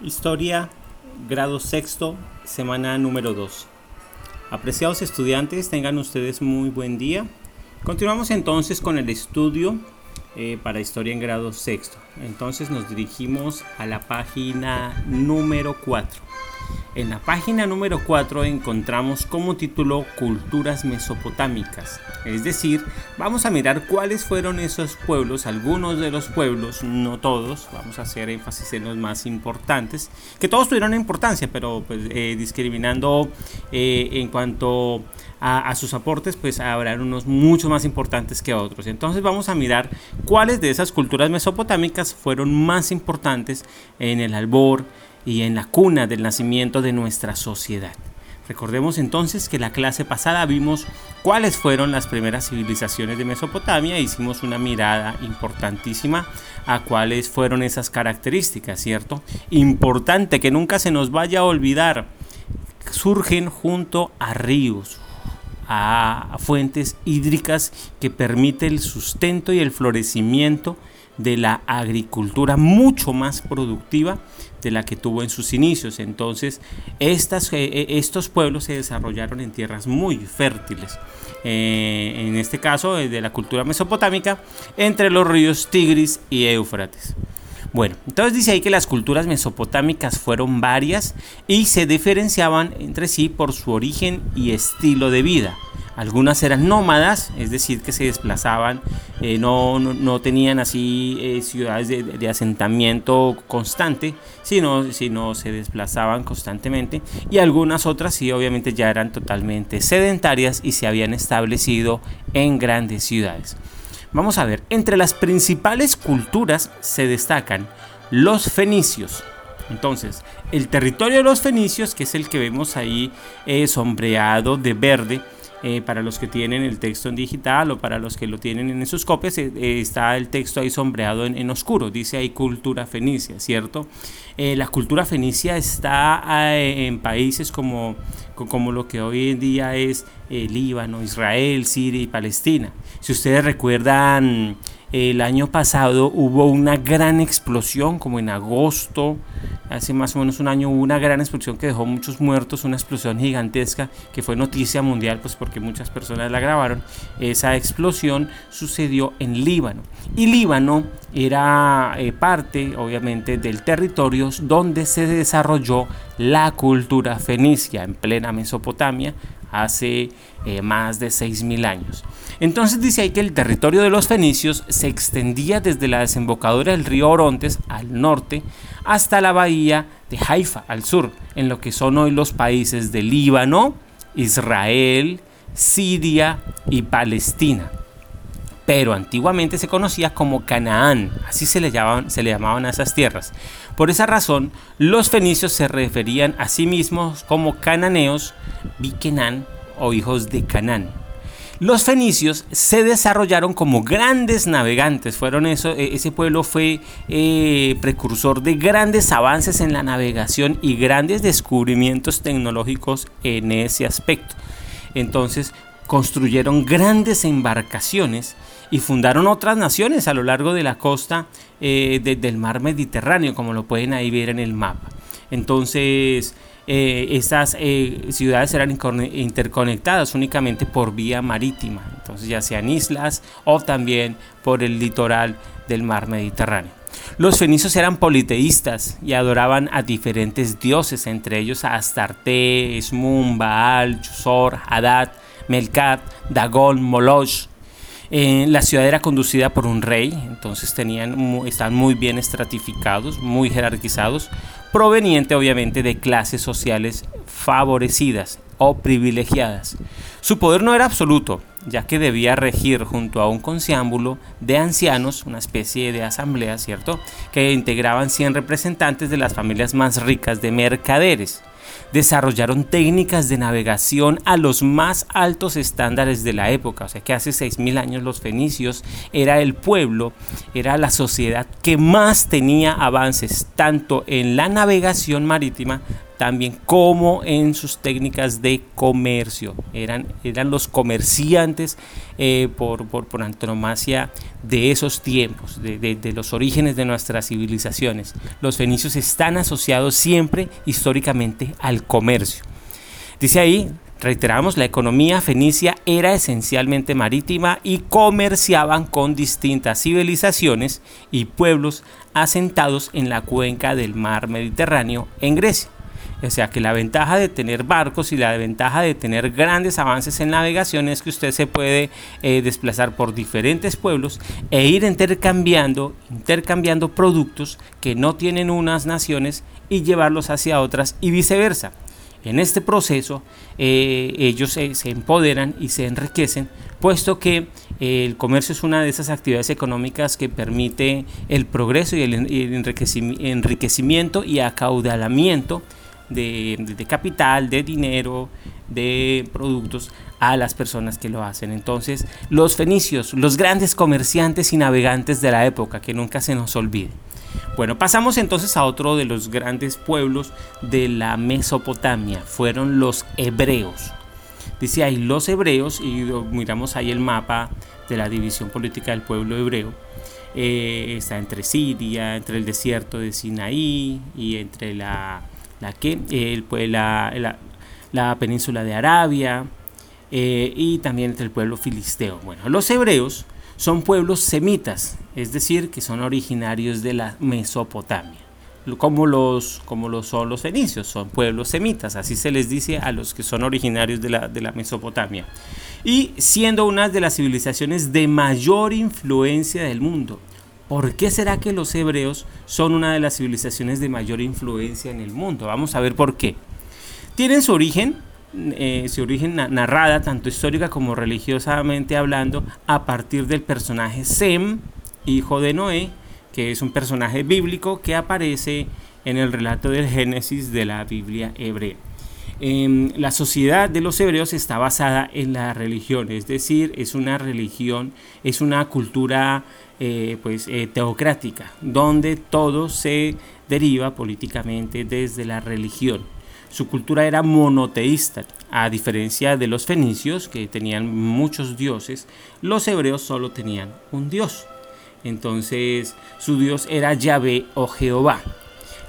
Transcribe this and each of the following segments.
Historia, grado sexto, semana número 2. Apreciados estudiantes, tengan ustedes muy buen día. Continuamos entonces con el estudio eh, para historia en grado sexto. Entonces nos dirigimos a la página número 4. En la página número 4 encontramos como título Culturas Mesopotámicas. Es decir, vamos a mirar cuáles fueron esos pueblos, algunos de los pueblos, no todos, vamos a hacer énfasis en los más importantes, que todos tuvieron importancia, pero pues, eh, discriminando eh, en cuanto a, a, sus aportes, pues habrá unos mucho más importantes que otros. Entonces vamos a mirar cuáles de esas culturas mesopotámicas fueron más importantes en el albor, y en la cuna del nacimiento de nuestra sociedad. Recordemos entonces que la clase pasada vimos cuáles fueron las primeras civilizaciones de Mesopotamia e hicimos una mirada importantísima a cuáles fueron esas características, ¿cierto? Importante que nunca se nos vaya a olvidar, surgen junto a ríos, a fuentes hídricas que permite el sustento y el florecimiento de la agricultura mucho más productiva de la que tuvo en sus inicios. Entonces, estas, eh, eh, estos pueblos se desarrollaron en tierras muy fértiles. Eh, en este caso, de la cultura mesopotámica, entre los ríos Tigris y Éufrates. Bueno, entonces dice ahí que las culturas mesopotámicas fueron varias y se diferenciaban entre sí por su origen y estilo de vida. Algunas eran nómadas, es decir, que se desplazaban, eh, no, no, tenían así eh, ciudades de, asentamiento constante, sino, sino se desplazaban constantemente. Y algunas otras sí, obviamente ya eran totalmente sedentarias y se habían establecido en grandes ciudades. Vamos a ver, entre las principales culturas se destacan los fenicios, entonces, el territorio de los fenicios, que es el que vemos ahí eh, sombreado de verde, eh, para los que tienen el texto en digital o para los que lo tienen en sus copias, eh, eh, está el texto ahí sombreado en, oscuro, dice ahí cultura fenicia, ¿cierto? la cultura fenicia está en países como, como lo que hoy en día es Líbano, Israel, Siria y Palestina. Si ustedes recuerdan el año pasado hubo una gran explosión, como en agosto, hace más o menos un año hubo una gran explosión que dejó muchos muertos, una explosión gigantesca que fue noticia mundial, pues porque muchas personas la grabaron. Esa explosión sucedió en Líbano. Y Líbano era eh, parte, obviamente, del territorio donde se desarrolló la cultura fenicia en plena Mesopotamia hace eh, más de 6.000 años. Entonces dice ahí que el territorio de los fenicios se extendía desde la desembocadura del río Orontes al norte hasta la bahía de Haifa al sur, en lo que son hoy los países de Líbano, Israel, Siria y Palestina. Pero antiguamente se conocía como Canaán, así se le, llamaban, se le llamaban a esas tierras. Por esa razón, los fenicios se referían a sí mismos como cananeos, Bikenán o hijos de Canaán. Los fenicios se desarrollaron como grandes navegantes, fueron eso, e, ese pueblo fue eh, precursor de grandes avances en la navegación y grandes descubrimientos tecnológicos en ese aspecto. Entonces construyeron grandes embarcaciones y fundaron otras naciones a lo largo de la costa eh, del mar Mediterráneo, como lo pueden ahí ver en el mapa. Entonces, eh, estas eh, ciudades eran interconectadas únicamente por vía marítima, entonces ya sean islas o también por el litoral del mar Mediterráneo. Los fenicios eran politeístas y adoraban a diferentes dioses, entre ellos a Astarte, Esmun, Baal, Chusor, Hadad, Melkat, Dagón, Moloch, eh, la ciudad era conducida por un rey, entonces tenían, estaban muy bien estratificados, muy jerarquizados, proveniente obviamente de clases sociales favorecidas o privilegiadas. Su poder no era absoluto, ya que debía regir junto a un concíambulo de ancianos, una especie de asamblea, ¿cierto?, que integraban 100 representantes de las familias más ricas de mercaderes desarrollaron técnicas de navegación a los más altos estándares de la época. O sea que hace 6.000 años los fenicios era el pueblo, era la sociedad que más tenía avances tanto en la navegación marítima también como en sus técnicas de comercio. Eran, eran los comerciantes eh, por, por, por, antonomasia de esos tiempos, de, de, los orígenes de nuestras civilizaciones. Los fenicios están asociados siempre históricamente al comercio. Dice ahí, reiteramos, la economía fenicia era esencialmente marítima y comerciaban con distintas civilizaciones y pueblos asentados en la cuenca del mar Mediterráneo en Grecia. O sea que la ventaja de tener barcos y la ventaja de tener grandes avances en navegación es que usted se puede eh, desplazar por diferentes pueblos e ir intercambiando, intercambiando productos que no tienen unas naciones y llevarlos hacia otras y viceversa. En este proceso eh, ellos se empoderan y se enriquecen, puesto que eh, el comercio es una de esas actividades económicas que permite el progreso y el enriquecimiento y acaudalamiento de, capital, de dinero, de productos a las personas que lo hacen. Entonces, los fenicios, los grandes comerciantes y navegantes de la época, que nunca se nos olvide. Bueno, pasamos entonces a otro de los grandes pueblos de la Mesopotamia, fueron los hebreos. Dice ahí los hebreos, y miramos ahí el mapa de la división política del pueblo hebreo. Eh, está entre Siria, entre el desierto de Sinaí y entre la la que el, pues, la, la, península de Arabia eh, y también el pueblo filisteo. Bueno, los hebreos son pueblos semitas, es decir, que son originarios de la Mesopotamia, como los, como los son los fenicios, son pueblos semitas, así se les dice a los que son originarios de la, de la Mesopotamia. Y siendo una de las civilizaciones de mayor influencia del mundo, ¿Por qué será que los hebreos son una de las civilizaciones de mayor influencia en el mundo? Vamos a ver por qué. Tienen su origen, eh, su origen narrada, tanto histórica como religiosamente hablando, a partir del personaje Sem, hijo de Noé, que es un personaje bíblico que aparece en el relato del Génesis de la Biblia hebrea. Em, la sociedad de los hebreos está basada en la religión, es decir, es una religión, es una cultura eh, pues, eh, teocrática, donde todo se deriva políticamente desde la religión. Su cultura era monoteísta, a diferencia de los fenicios, que tenían muchos dioses, los hebreos solo tenían un dios. Entonces su dios era Yahvé o Jehová.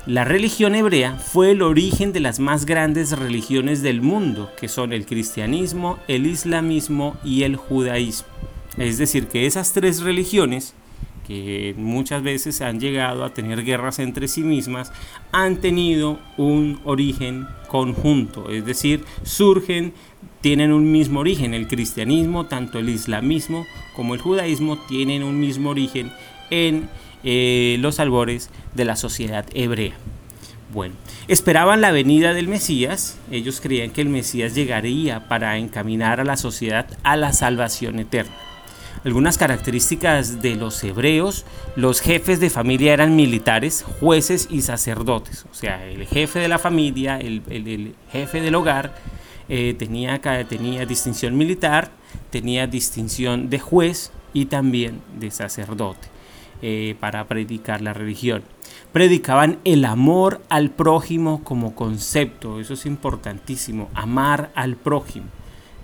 La religión hebrea fue el origen de las más grandes religiones del mundo, que son el cristianismo, el islamismo y el judaísmo. Es decir, que esas tres religiones que muchas veces han llegado a tener guerras entre sí mismas, han tenido un origen conjunto, es decir, surgen, tienen un mismo origen. El cristianismo, tanto el islamismo como el judaísmo, tienen un mismo origen en eh, los albores de la sociedad hebrea. Bueno, esperaban la venida del Mesías, ellos creían que el Mesías llegaría para encaminar a la sociedad a la salvación eterna algunas características de los hebreos, los jefes de familia eran militares, jueces y sacerdotes. O sea, el jefe de la familia, el, jefe del hogar, eh, tenía, tenía distinción militar, tenía distinción de juez y también de sacerdote eh, para predicar la religión. Predicaban el amor al prójimo como concepto, eso es importantísimo, amar al prójimo.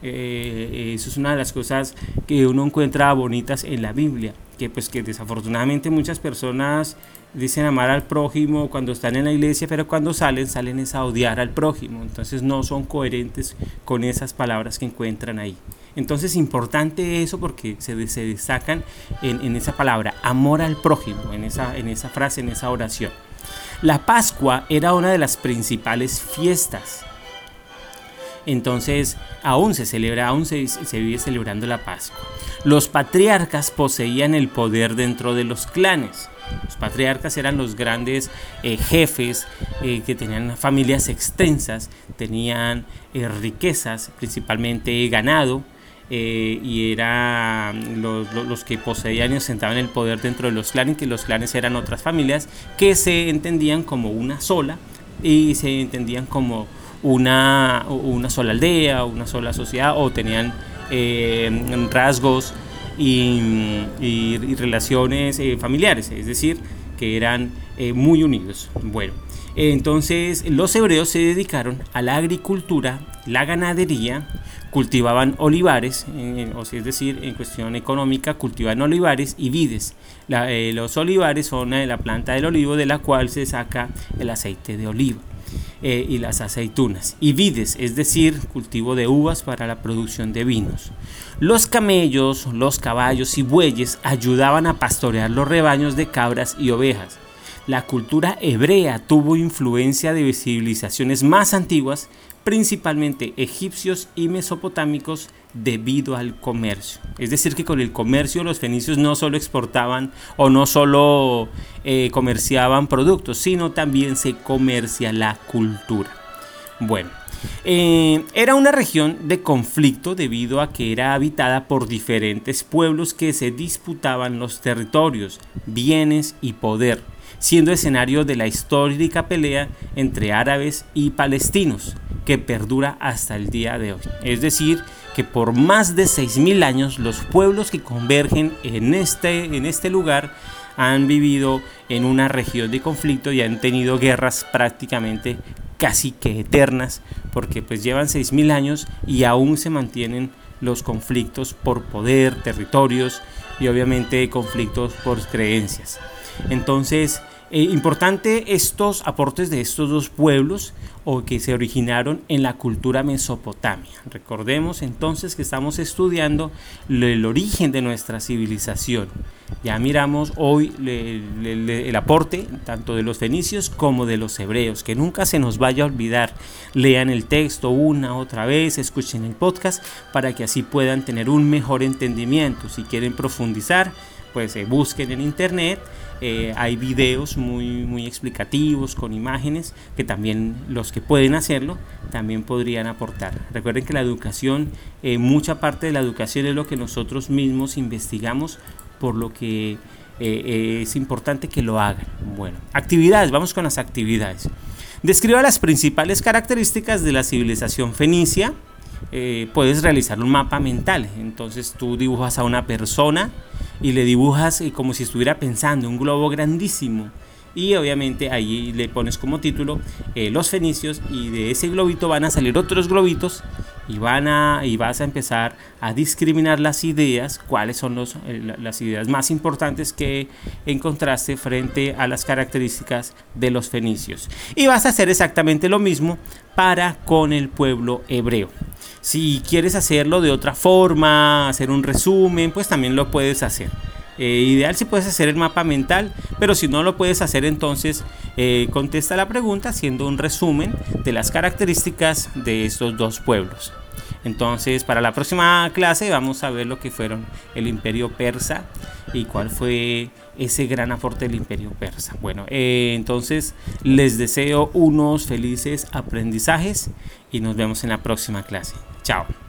Eh, eso es una de las cosas que uno encuentra bonitas en la Biblia, que pues que desafortunadamente muchas personas dicen amar al prójimo cuando están en la iglesia, pero cuando salen, salen es a odiar al prójimo, entonces no son coherentes con esas palabras que encuentran ahí. Entonces importante eso porque se, se destacan en, esa palabra, amor al prójimo, en esa, en esa frase, en esa oración. La Pascua era una de las principales fiestas entonces aún se celebra, aún se, vive celebrando la Pascua. Los patriarcas poseían el poder dentro de los clanes. Los patriarcas eran los grandes eh, jefes eh, que tenían familias extensas, tenían eh, riquezas, principalmente ganado, y eran los, que poseían y ostentaban el poder dentro de los clanes, que los clanes eran otras familias que se entendían como una sola y se entendían como una, una sola aldea, una sola sociedad o tenían eh, rasgos y, relaciones eh, familiares, es decir, que eran eh, muy unidos. Bueno, entonces los hebreos se dedicaron a la agricultura, la ganadería, cultivaban olivares, o es decir, en cuestión económica, cultivan olivares y vides. Eh, los olivares son la planta del olivo de la cual se saca el aceite de oliva. Eh, y las aceitunas, y vides, es decir, cultivo de uvas para la producción de vinos. Los camellos, los caballos y bueyes ayudaban a pastorear los rebaños de cabras y ovejas. La cultura hebrea tuvo influencia de civilizaciones más antiguas, principalmente egipcios y mesopotámicos debido al comercio. Es decir, que con el comercio los fenicios no solo exportaban o no solo eh, comerciaban productos, sino también se comercia la cultura. Bueno, eh, era una región de conflicto debido a que era habitada por diferentes pueblos que se disputaban los territorios, bienes y poder, siendo escenario de la histórica pelea entre árabes y palestinos que perdura hasta el día de hoy. Es decir, que por más de 6.000 años los pueblos que convergen en este, en este lugar han vivido en una región de conflicto y han tenido guerras prácticamente casi que eternas, porque pues llevan 6.000 años y aún se mantienen los conflictos por poder, territorios y obviamente conflictos por creencias. Entonces, eh, importante estos aportes de estos dos pueblos o que se originaron en la cultura mesopotamia. Recordemos entonces que estamos estudiando el origen de nuestra civilización. Ya miramos hoy el aporte tanto de los fenicios como de los hebreos, que nunca se nos vaya a olvidar. Lean el texto una otra vez, escuchen el podcast para que así puedan tener un mejor entendimiento. Si quieren profundizar, pues eh, busquen en internet eh, hay videos muy, muy explicativos con imágenes que también los que pueden hacerlo también podrían aportar. Recuerden que la educación, eh, mucha parte de la educación es lo que nosotros mismos investigamos, por lo que es importante que lo hagan. Bueno, actividades, vamos con las actividades. Describa las principales características de la civilización fenicia. Puedes realizar un mapa mental. Entonces tú dibujas a una persona y le dibujas eh, como si estuviera pensando, un globo grandísimo. Y obviamente ahí le pones como título eh, los fenicios y de ese globito van a salir otros globitos y, van a, y vas a empezar a discriminar las ideas, cuáles son los, eh, las ideas más importantes que encontraste frente a las características de los fenicios. Y vas a hacer exactamente lo mismo para con el pueblo hebreo. Si quieres hacerlo de otra forma, hacer un resumen, pues también lo puedes hacer. Eh, ideal si puedes hacer el mapa mental, pero si no lo puedes hacer entonces eh, contesta la pregunta haciendo un resumen de las características de estos dos pueblos. Entonces para la próxima clase vamos a ver lo que fueron el imperio persa y cuál fue ese gran aporte del imperio persa. Bueno, eh, entonces les deseo unos felices aprendizajes y nos vemos en la próxima clase. Chao.